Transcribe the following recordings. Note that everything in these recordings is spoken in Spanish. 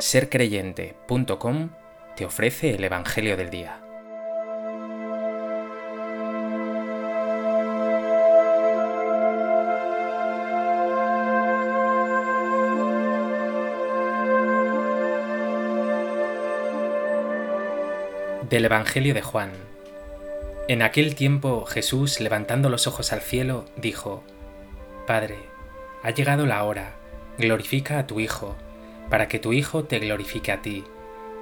sercreyente.com te ofrece el Evangelio del Día. Del Evangelio de Juan. En aquel tiempo Jesús, levantando los ojos al cielo, dijo, Padre, ha llegado la hora, glorifica a tu Hijo para que tu Hijo te glorifique a ti,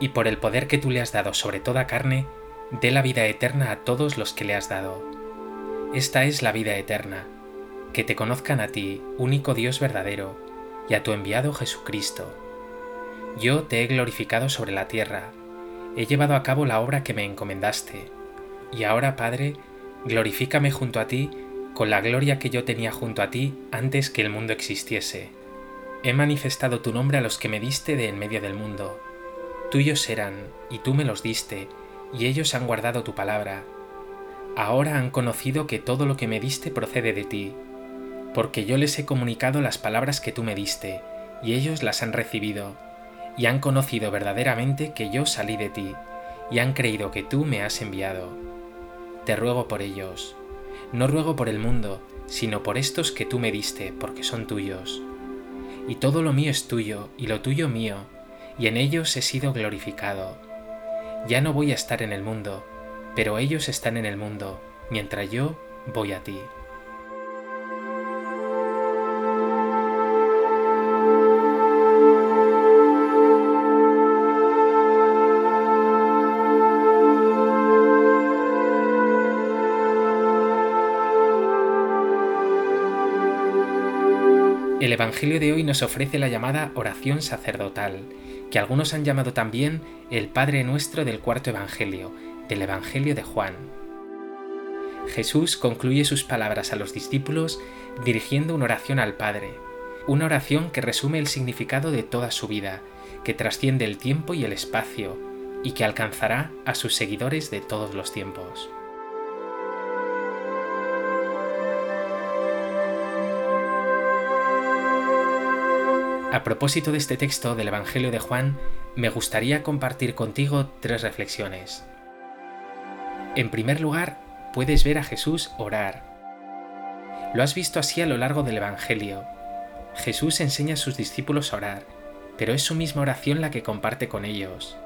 y por el poder que tú le has dado sobre toda carne, dé la vida eterna a todos los que le has dado. Esta es la vida eterna, que te conozcan a ti, único Dios verdadero, y a tu enviado Jesucristo. Yo te he glorificado sobre la tierra, he llevado a cabo la obra que me encomendaste, y ahora, Padre, glorifícame junto a ti con la gloria que yo tenía junto a ti antes que el mundo existiese He manifestado tu nombre a los que me diste de en medio del mundo. Tuyos eran, y tú me los diste, y ellos han guardado tu palabra. Ahora han conocido que todo lo que me diste procede de ti, porque yo les he comunicado las palabras que tú me diste, y ellos las han recibido, y han conocido verdaderamente que yo salí de ti, y han creído que tú me has enviado. Te ruego por ellos. No ruego por el mundo, sino por estos que tú me diste, porque son tuyos y todo lo mío es tuyo, y lo tuyo mío, y en ellos he sido glorificado. Ya no voy a estar en el mundo, pero ellos están en el mundo, mientras yo voy a ti. El Evangelio de hoy nos ofrece la llamada oración sacerdotal, que algunos han llamado también el Padre Nuestro del cuarto Evangelio, del Evangelio de Juan. Jesús concluye sus palabras a los discípulos dirigiendo una oración al Padre, una oración que resume el significado de toda su vida, que trasciende el tiempo y el espacio, y que alcanzará a sus seguidores de todos los tiempos. A propósito de este texto del Evangelio de Juan, me gustaría compartir contigo tres reflexiones. En primer lugar, puedes ver a Jesús orar. Lo has visto así a lo largo del Evangelio. Jesús enseña a sus discípulos a orar, pero es su misma oración la que comparte con ellos.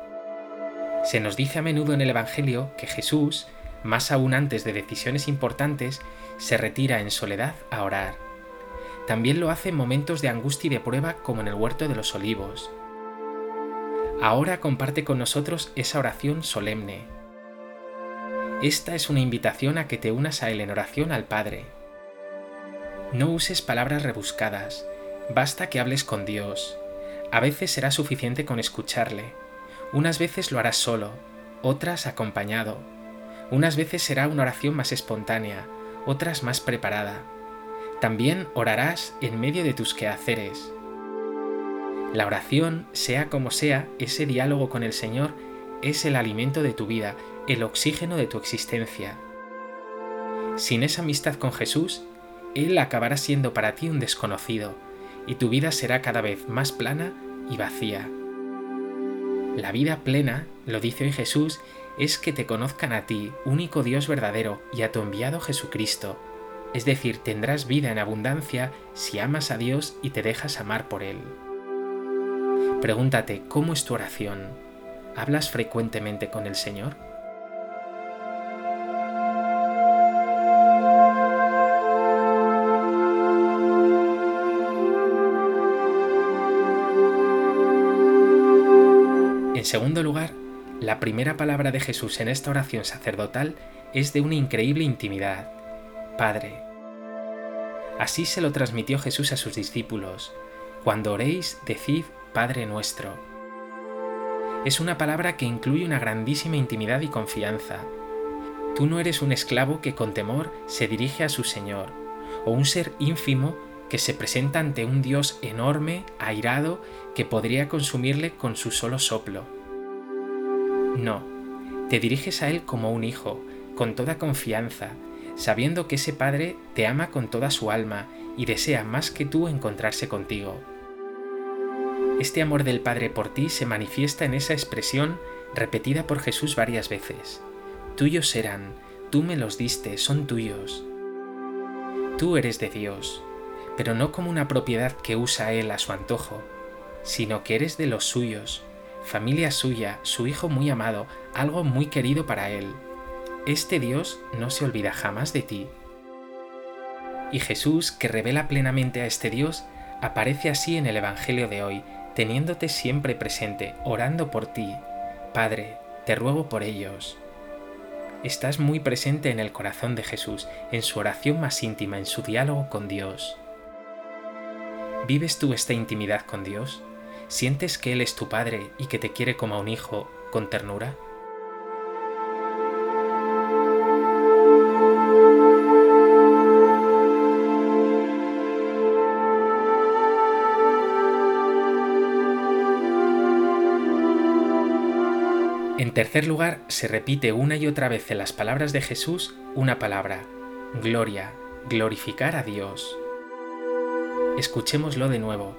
Se nos dice a menudo en el Evangelio que Jesús, más aún antes de decisiones importantes, se retira en soledad a orar. También lo hace en momentos de angustia y de prueba como en el huerto de los olivos. Ahora comparte con nosotros esa oración solemne. Esta es una invitación a que te unas a Él en oración al Padre. No uses palabras rebuscadas, basta que hables con Dios. A veces será suficiente con escucharle, unas veces lo harás solo, otras acompañado. Unas veces será una oración más espontánea, otras más preparada. También orarás en medio de tus quehaceres. La oración, sea como sea, ese diálogo con el Señor, es el alimento de tu vida, el oxígeno de tu existencia. Sin esa amistad con Jesús, Él acabará siendo para ti un desconocido, y tu vida será cada vez más plana y vacía. La vida plena, lo dice hoy Jesús, es que te conozcan a ti, único Dios verdadero, y a tu enviado Jesucristo, es decir, tendrás vida en abundancia si amas a Dios y te dejas amar por Él. Pregúntate, ¿cómo es tu oración? ¿Hablas frecuentemente con el Señor? En segundo lugar, la primera palabra de Jesús en esta oración sacerdotal es de una increíble intimidad. Padre. Así se lo transmitió Jesús a sus discípulos. Cuando oréis, decid Padre nuestro. Es una palabra que incluye una grandísima intimidad y confianza. Tú no eres un esclavo que con temor se dirige a su Señor, o un ser ínfimo que se presenta ante un Dios enorme, airado, que podría consumirle con su solo soplo. No, te diriges a Él como un hijo, con toda confianza, sabiendo que ese Padre te ama con toda su alma y desea más que tú encontrarse contigo. Este amor del Padre por ti se manifiesta en esa expresión repetida por Jesús varias veces. Tuyos serán, tú me los diste, son tuyos. Tú eres de Dios, pero no como una propiedad que usa Él a su antojo, sino que eres de los suyos, familia suya, su Hijo muy amado, algo muy querido para Él. Este Dios no se olvida jamás de ti. Y Jesús, que revela plenamente a este Dios, aparece así en el Evangelio de hoy, teniéndote siempre presente, orando por ti. Padre, te ruego por ellos. Estás muy presente en el corazón de Jesús, en su oración más íntima, en su diálogo con Dios. ¿Vives tú esta intimidad con Dios? ¿Sientes que Él es tu Padre y que te quiere como a un hijo con ternura? En tercer lugar, se repite una y otra vez en las palabras de Jesús una palabra, gloria, glorificar a Dios. Escuchémoslo de nuevo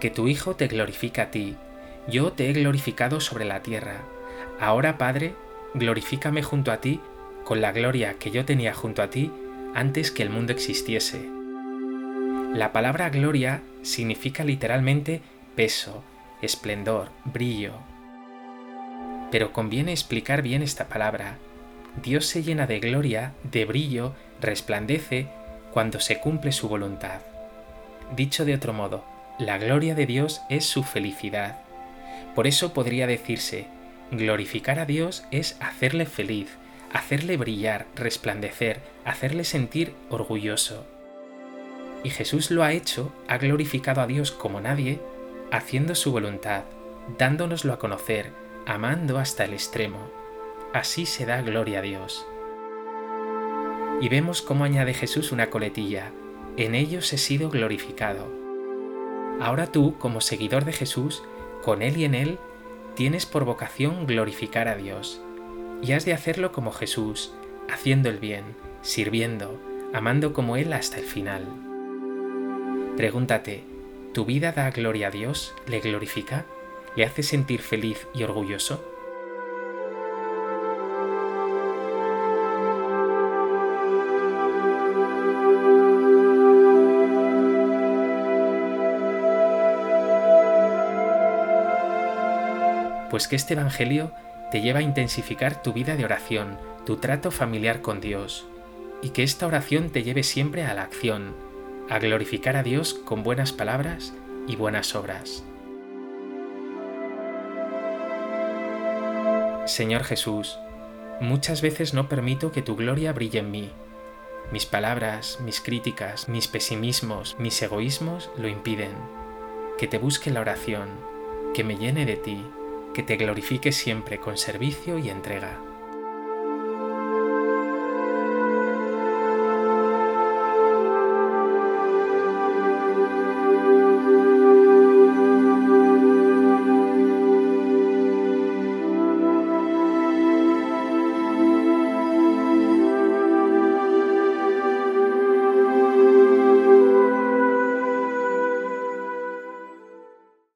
que tu Hijo te glorifica a ti, yo te he glorificado sobre la tierra. Ahora, Padre, glorifícame junto a ti con la gloria que yo tenía junto a ti antes que el mundo existiese. La palabra gloria significa literalmente peso, esplendor, brillo. Pero conviene explicar bien esta palabra. Dios se llena de gloria, de brillo, resplandece cuando se cumple su voluntad. Dicho de otro modo, la gloria de Dios es su felicidad. Por eso podría decirse, glorificar a Dios es hacerle feliz, hacerle brillar, resplandecer, hacerle sentir orgulloso. Y Jesús lo ha hecho, ha glorificado a Dios como nadie, haciendo su voluntad, dándonoslo a conocer, amando hasta el extremo. Así se da gloria a Dios. Y vemos cómo añade Jesús una coletilla, en ellos he sido glorificado. Ahora tú, como seguidor de Jesús, con Él y en Él, tienes por vocación glorificar a Dios. Y has de hacerlo como Jesús, haciendo el bien, sirviendo, amando como Él hasta el final. Pregúntate, ¿tu vida da gloria a Dios? ¿Le glorifica? ¿Le hace sentir feliz y orgulloso? pues que este Evangelio te lleva a intensificar tu vida de oración, tu trato familiar con Dios, y que esta oración te lleve siempre a la acción, a glorificar a Dios con buenas palabras y buenas obras. Señor Jesús, muchas veces no permito que tu gloria brille en mí. Mis palabras, mis críticas, mis pesimismos, mis egoísmos lo impiden. Que te busque la oración, que me llene de ti, que te glorifique siempre con servicio y entrega.